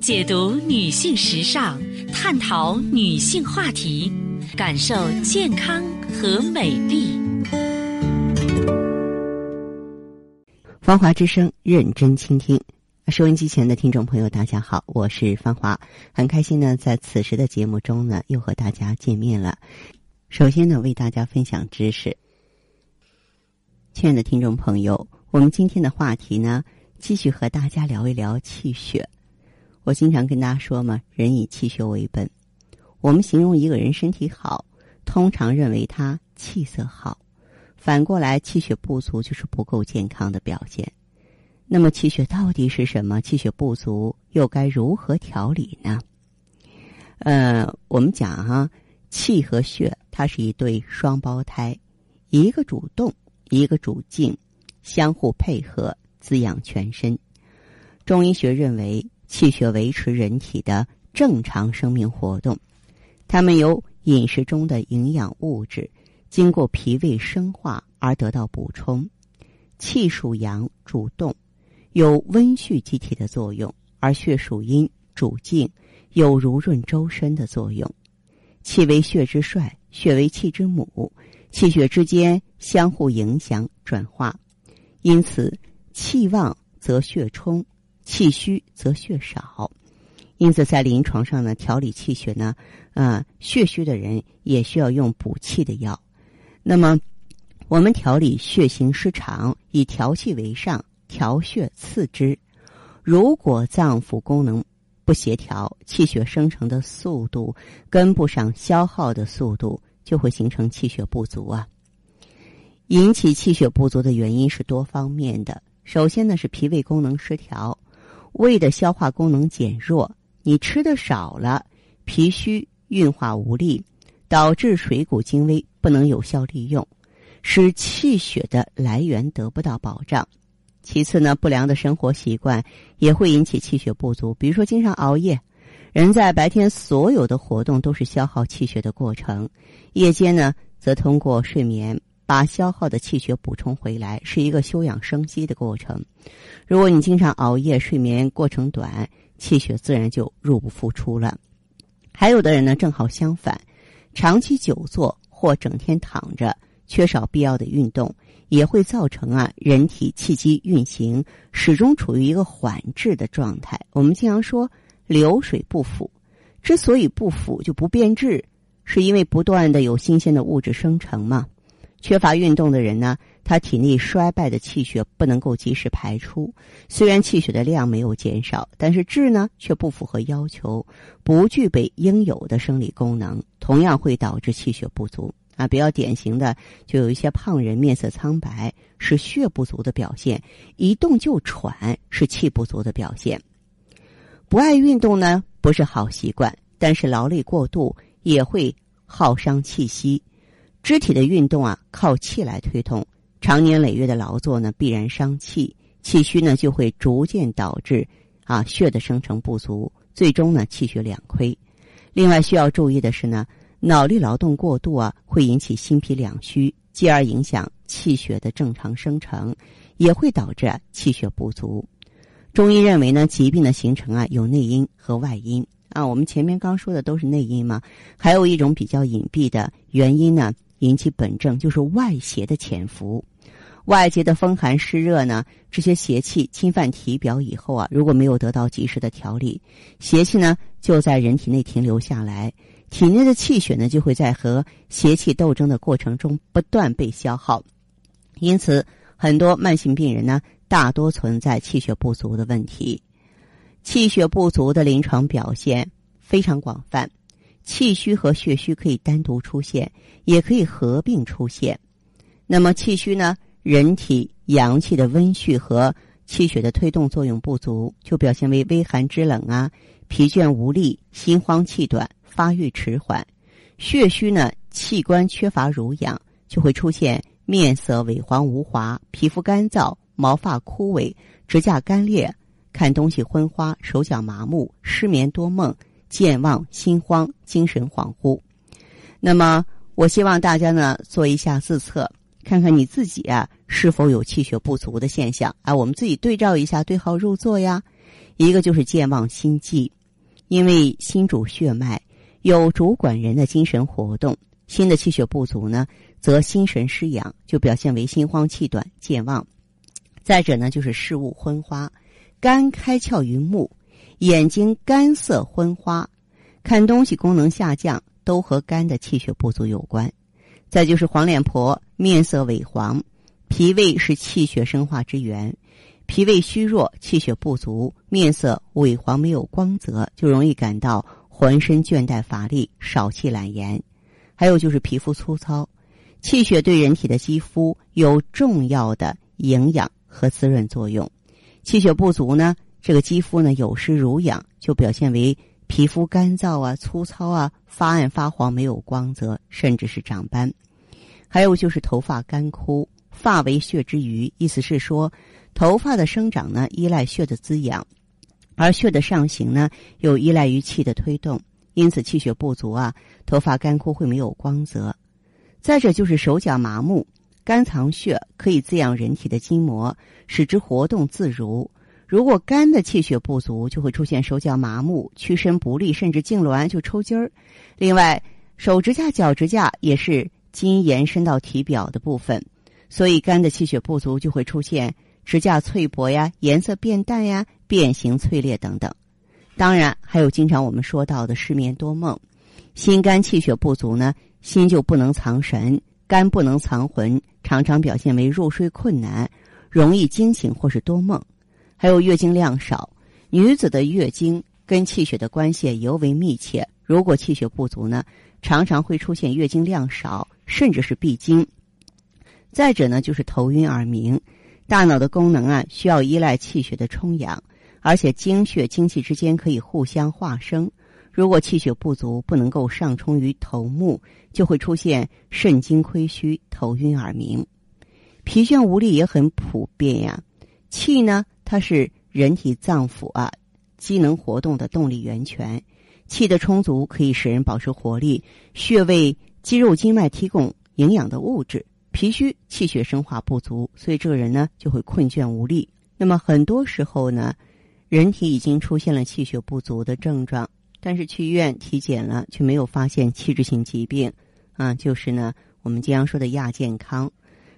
解读女性时尚，探讨女性话题，感受健康和美丽。芳华之声，认真倾听。收音机前的听众朋友，大家好，我是芳华，很开心呢，在此时的节目中呢，又和大家见面了。首先呢，为大家分享知识。亲爱的听众朋友，我们今天的话题呢，继续和大家聊一聊气血。我经常跟大家说嘛，人以气血为本。我们形容一个人身体好，通常认为他气色好；反过来，气血不足就是不够健康的表现。那么，气血到底是什么？气血不足又该如何调理呢？呃，我们讲哈，气和血它是一对双胞胎，一个主动，一个主静，相互配合，滋养全身。中医学认为，气血维持人体的正常生命活动，它们由饮食中的营养物质经过脾胃生化而得到补充。气属阳，主动。有温煦机体的作用，而血属阴，主静，有濡润周身的作用。气为血之帅，血为气之母，气血之间相互影响转化，因此气旺则血充，气虚则血少。因此，在临床上呢，调理气血呢，啊，血虚的人也需要用补气的药。那么，我们调理血行失常，以调气为上。调血次之，如果脏腑功能不协调，气血生成的速度跟不上消耗的速度，就会形成气血不足啊。引起气血不足的原因是多方面的。首先呢是脾胃功能失调，胃的消化功能减弱，你吃的少了，脾虚运化无力，导致水谷精微不能有效利用，使气血的来源得不到保障。其次呢，不良的生活习惯也会引起气血不足。比如说，经常熬夜，人在白天所有的活动都是消耗气血的过程，夜间呢，则通过睡眠把消耗的气血补充回来，是一个休养生息的过程。如果你经常熬夜，睡眠过程短，气血自然就入不敷出了。还有的人呢，正好相反，长期久坐或整天躺着，缺少必要的运动。也会造成啊，人体气机运行始终处于一个缓滞的状态。我们经常说流水不腐，之所以不腐就不变质，是因为不断的有新鲜的物质生成嘛。缺乏运动的人呢，他体内衰败的气血不能够及时排出，虽然气血的量没有减少，但是质呢却不符合要求，不具备应有的生理功能，同样会导致气血不足。啊，比较典型的就有一些胖人面色苍白，是血不足的表现；一动就喘，是气不足的表现。不爱运动呢，不是好习惯，但是劳累过度也会耗伤气息。肢体的运动啊，靠气来推动，长年累月的劳作呢，必然伤气，气虚呢就会逐渐导致啊血的生成不足，最终呢气血两亏。另外需要注意的是呢。脑力劳动过度啊，会引起心脾两虚，继而影响气血的正常生成，也会导致气血不足。中医认为呢，疾病的形成啊，有内因和外因啊。我们前面刚说的都是内因嘛，还有一种比较隐蔽的原因呢，引起本症就是外邪的潜伏。外界的风寒湿热呢，这些邪气侵犯体表以后啊，如果没有得到及时的调理，邪气呢就在人体内停留下来。体内的气血呢，就会在和邪气斗争的过程中不断被消耗，因此很多慢性病人呢，大多存在气血不足的问题。气血不足的临床表现非常广泛，气虚和血虚可以单独出现，也可以合并出现。那么气虚呢，人体阳气的温煦和气血的推动作用不足，就表现为微寒肢冷啊，疲倦无力，心慌气短。发育迟缓，血虚呢，器官缺乏濡养，就会出现面色萎黄无华、皮肤干燥、毛发枯萎、指甲干裂、看东西昏花、手脚麻木、失眠多梦、健忘、心慌、精神恍惚。那么，我希望大家呢做一下自测，看看你自己啊是否有气血不足的现象啊？我们自己对照一下，对号入座呀。一个就是健忘心悸，因为心主血脉，有主管人的精神活动。心的气血不足呢，则心神失养，就表现为心慌气短、健忘。再者呢，就是视物昏花，肝开窍于目，眼睛干涩昏花，看东西功能下降，都和肝的气血不足有关。再就是黄脸婆，面色萎黄，脾胃是气血生化之源，脾胃虚弱，气血不足，面色萎黄，没有光泽，就容易感到浑身倦怠乏力，少气懒言。还有就是皮肤粗糙，气血对人体的肌肤有重要的营养和滋润作用。气血不足呢，这个肌肤呢有湿如痒，就表现为皮肤干燥啊、粗糙啊、发暗发黄、没有光泽，甚至是长斑。还有就是头发干枯，发为血之余，意思是说，头发的生长呢依赖血的滋养，而血的上行呢又依赖于气的推动。因此，气血不足啊，头发干枯会没有光泽。再者就是手脚麻木，肝藏血，可以滋养人体的筋膜，使之活动自如。如果肝的气血不足，就会出现手脚麻木、屈伸不利，甚至痉挛就抽筋儿。另外，手指甲、脚指甲也是筋延伸到体表的部分，所以肝的气血不足就会出现指甲脆薄呀、颜色变淡呀、变形脆裂等等。当然，还有经常我们说到的失眠多梦，心肝气血不足呢，心就不能藏神，肝不能藏魂，常常表现为入睡困难，容易惊醒或是多梦。还有月经量少，女子的月经跟气血的关系尤为密切。如果气血不足呢，常常会出现月经量少，甚至是闭经。再者呢，就是头晕耳鸣，大脑的功能啊，需要依赖气血的充养。而且精血精气之间可以互相化生，如果气血不足，不能够上冲于头目，就会出现肾精亏虚、头晕耳鸣、疲倦无力也很普遍呀。气呢，它是人体脏腑啊机能活动的动力源泉，气的充足可以使人保持活力，血为肌肉经脉提供营养的物质。脾虚，气血生化不足，所以这个人呢就会困倦无力。那么很多时候呢。人体已经出现了气血不足的症状，但是去医院体检了，却没有发现器质性疾病，啊，就是呢，我们经常说的亚健康。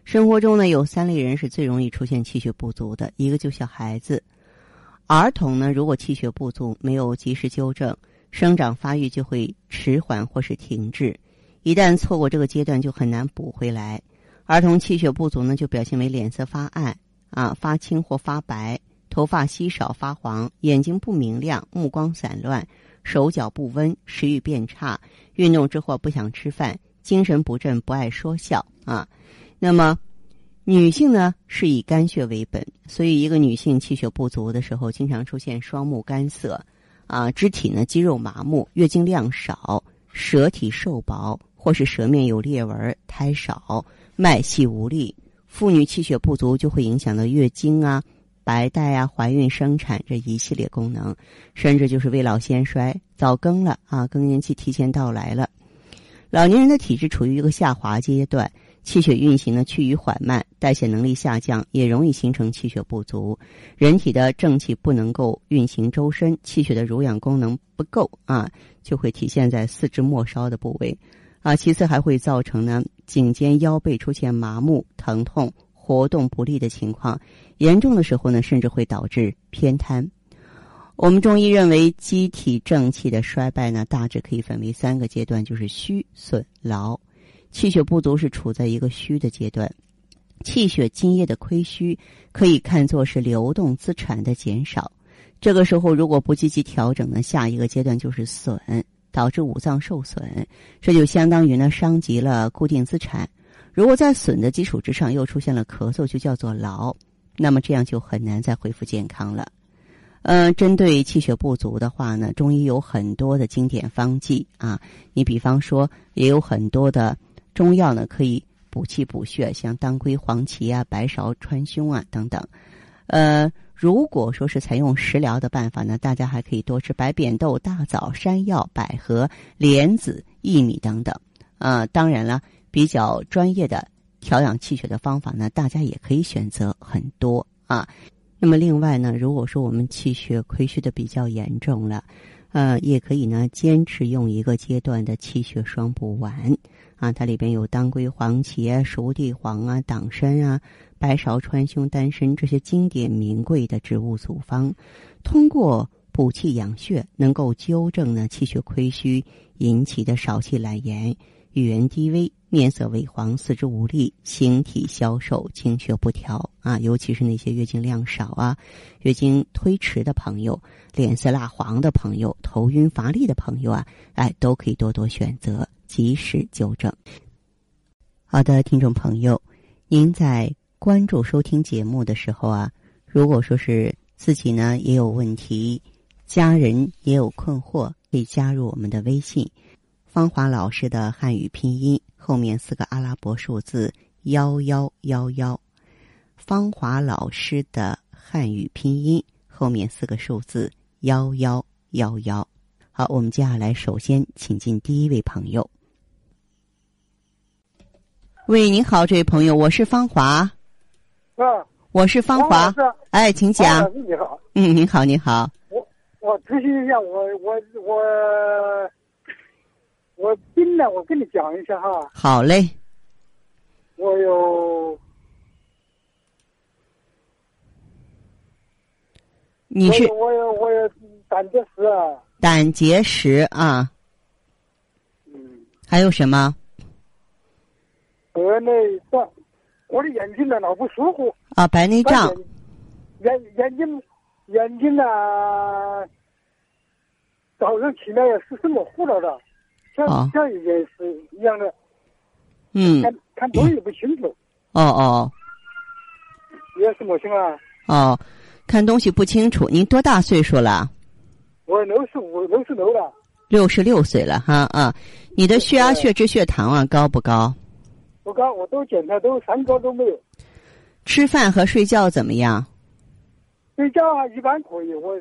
生活中呢，有三类人是最容易出现气血不足的，一个就小孩子，儿童呢，如果气血不足没有及时纠正，生长发育就会迟缓或是停滞，一旦错过这个阶段，就很难补回来。儿童气血不足呢，就表现为脸色发暗啊、发青或发白。头发稀少发黄，眼睛不明亮，目光散乱，手脚不温，食欲变差，运动之后不想吃饭，精神不振，不爱说笑啊。那么，女性呢是以肝血为本，所以一个女性气血不足的时候，经常出现双目干涩，啊，肢体呢肌肉麻木，月经量少，舌体瘦薄，或是舌面有裂纹，苔少，脉细无力。妇女气血不足就会影响到月经啊。白带啊，怀孕生产这一系列功能，甚至就是未老先衰、早更了啊，更年期提前到来了。老年人的体质处于一个下滑阶段，气血运行呢趋于缓慢，代谢能力下降，也容易形成气血不足。人体的正气不能够运行周身，气血的濡养功能不够啊，就会体现在四肢末梢的部位啊。其次还会造成呢颈肩腰背出现麻木、疼痛。活动不利的情况，严重的时候呢，甚至会导致偏瘫。我们中医认为，机体正气的衰败呢，大致可以分为三个阶段，就是虚、损、劳。气血不足是处在一个虚的阶段，气血津液的亏虚可以看作是流动资产的减少。这个时候如果不积极调整呢，下一个阶段就是损，导致五脏受损，这就相当于呢伤及了固定资产。如果在损的基础之上又出现了咳嗽，就叫做劳，那么这样就很难再恢复健康了。嗯，针对气血不足的话呢，中医有很多的经典方剂啊。你比方说，也有很多的中药呢，可以补气补血，像当归、黄芪啊、白芍、川芎啊等等。呃，如果说是采用食疗的办法呢，大家还可以多吃白扁豆、大枣、山药、百合、莲子、薏米等等。啊，当然了。比较专业的调养气血的方法呢，大家也可以选择很多啊。那么另外呢，如果说我们气血亏虚的比较严重了，呃，也可以呢坚持用一个阶段的气血双补丸啊，它里边有当归、黄芪、熟地黄啊、党参啊、白芍、川芎、丹参这些经典名贵的植物组方，通过补气养血，能够纠正呢气血亏虚引起的少气懒言、语言低微。面色萎黄、四肢无力、形体消瘦、经血不调啊，尤其是那些月经量少啊、月经推迟的朋友、脸色蜡黄的朋友、头晕乏力的朋友啊，哎，都可以多多选择，及时纠正。好的，听众朋友，您在关注收听节目的时候啊，如果说是自己呢也有问题，家人也有困惑，可以加入我们的微信。芳华老师的汉语拼音后面四个阿拉伯数字幺幺幺幺，芳华老师的汉语拼音后面四个数字幺幺幺幺。好，我们接下来首先请进第一位朋友。喂，您好，这位朋友，我是芳华。啊，我是芳华。哎，请讲。你好。嗯，您好，您好。我我咨询一下，我我我。我病了，我跟你讲一下哈。好嘞。我有。你是我有我有胆结石啊。胆结石啊。嗯。还有什么？白内障，我的眼睛呢老不舒服。啊，白内障。眼眼睛眼睛呢，早上起来是什么糊了的？像像一件事一样的，嗯，看看东西不清楚。哦哦，你什么情啊？哦，看东西不清楚。您多大岁数了？我六十五，六十六了。六十六岁了哈啊！你的血压、血脂、血糖啊高不高？不高，我都检查都三高都没有。吃饭和睡觉怎么样？睡觉啊，一般可以。我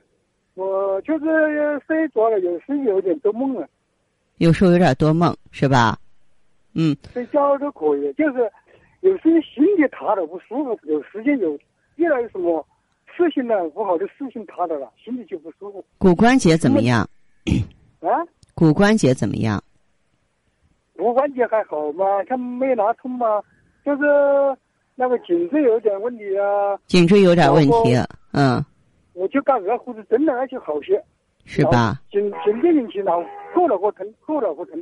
我就是睡着了，有时有点做梦了。有时候有点多梦，是吧？嗯。睡觉都可以，就是有时心里塌的不舒服，有时间有遇到什么事情呢，不好的事情踏到了，心里就不舒服。骨关节怎么样？啊？骨关节怎么样？骨关节还好嘛，他没拿痛嘛，就是那个颈椎有点问题啊。颈椎有点问题，嗯。我就干二胡子真的，那就好些。是吧？颈颈肩进去，然后过了个疼，过了个疼。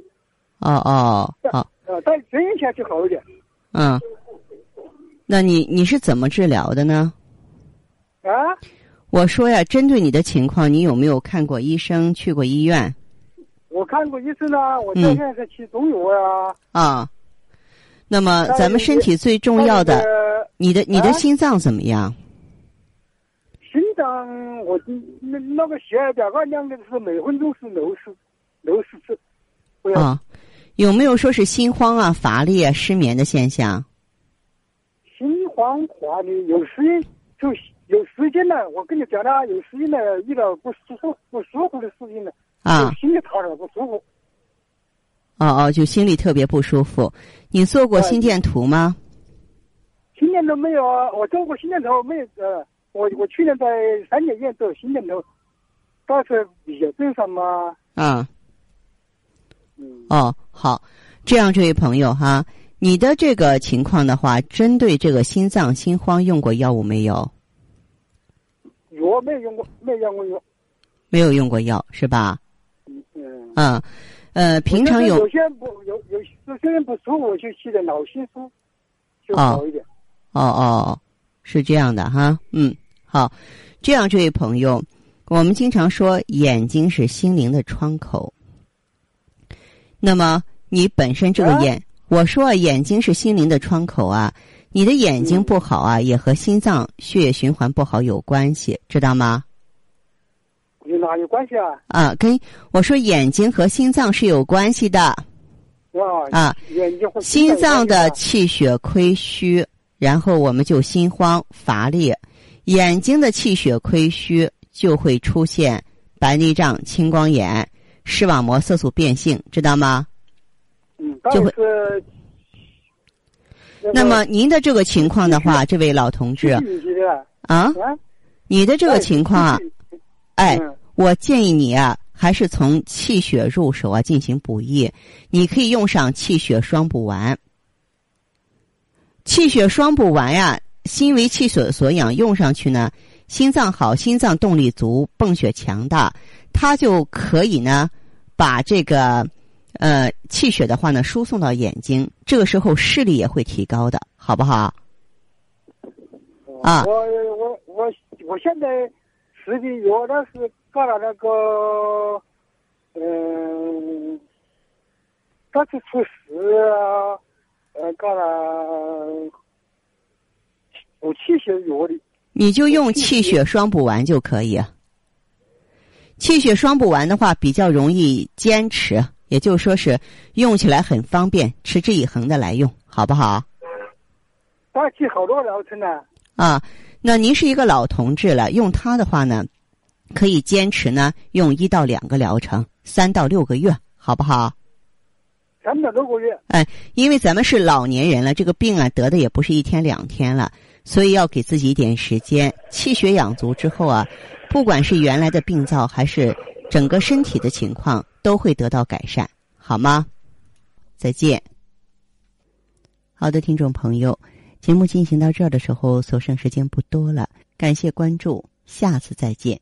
哦哦，好。呃，再针一下就好一点。嗯。那你你是怎么治疗的呢？啊？我说呀，针对你的情况，你有没有看过医生，去过医院？我看过一次呢，我现在是吃中药啊。啊。那么，咱们身体最重要的，你的你的心脏怎么样？心脏，我那那个血压表高量的是每分钟是六十六十次。啊，有没有说是心慌啊、乏力啊、失眠的现象？心慌乏力，有时就有时间呢。我跟你讲了，有时间呢遇到不舒服、不舒服的事情呢，啊，心里踏着不舒服。哦哦，就心里特别不舒服。你做过心电图吗？心电图没有啊，我做过心电图没有呃。我我去年在三甲医院做心电图，到时候比较正常吗？啊。嗯。哦，好，这样，这位朋友哈，你的这个情况的话，针对这个心脏心慌用过药物没有？药没有用过，没用过药。没有用过药是吧？嗯嗯。嗯，呃，平常有。有些不有有有些人不舒服，就吃点脑心舒，就好一点。哦哦。是这样的哈，嗯，好，这样这位朋友，我们经常说眼睛是心灵的窗口。那么你本身这个眼，我说眼睛是心灵的窗口啊，你的眼睛不好啊，也和心脏血液循环不好有关系，知道吗？有哪有关系啊？啊，跟我说眼睛和心脏是有关系的。哇啊，眼睛心脏的气血亏虚。然后我们就心慌乏力，眼睛的气血亏虚就会出现白内障、青光眼、视网膜色素变性，知道吗？嗯，就会。那么您的这个情况的话，这位老同志啊，你的这个情况啊，哎，我建议你啊，还是从气血入手啊进行补益。你可以用上气血双补丸。气血双补丸呀，心为气所所养，用上去呢，心脏好，心脏动力足，泵血强大，它就可以呢，把这个呃气血的话呢输送到眼睛，这个时候视力也会提高的，好不好？啊，我我我我现在实际有的是搞了那个，嗯，这次出事啊，呃，搞了补气血药的。你就用气血双补丸就可以。气血双补丸的话比较容易坚持，也就是说是用起来很方便，持之以恒的来用，好不好？大气好多疗程呢。啊，那您是一个老同志了，用它的话呢，可以坚持呢，用一到两个疗程，三到六个月，好不好？三到六个月。哎，因为咱们是老年人了，这个病啊得的也不是一天两天了，所以要给自己一点时间，气血养足之后啊，不管是原来的病灶还是整个身体的情况，都会得到改善，好吗？再见。好的，听众朋友。节目进行到这儿的时候，所剩时间不多了。感谢关注，下次再见。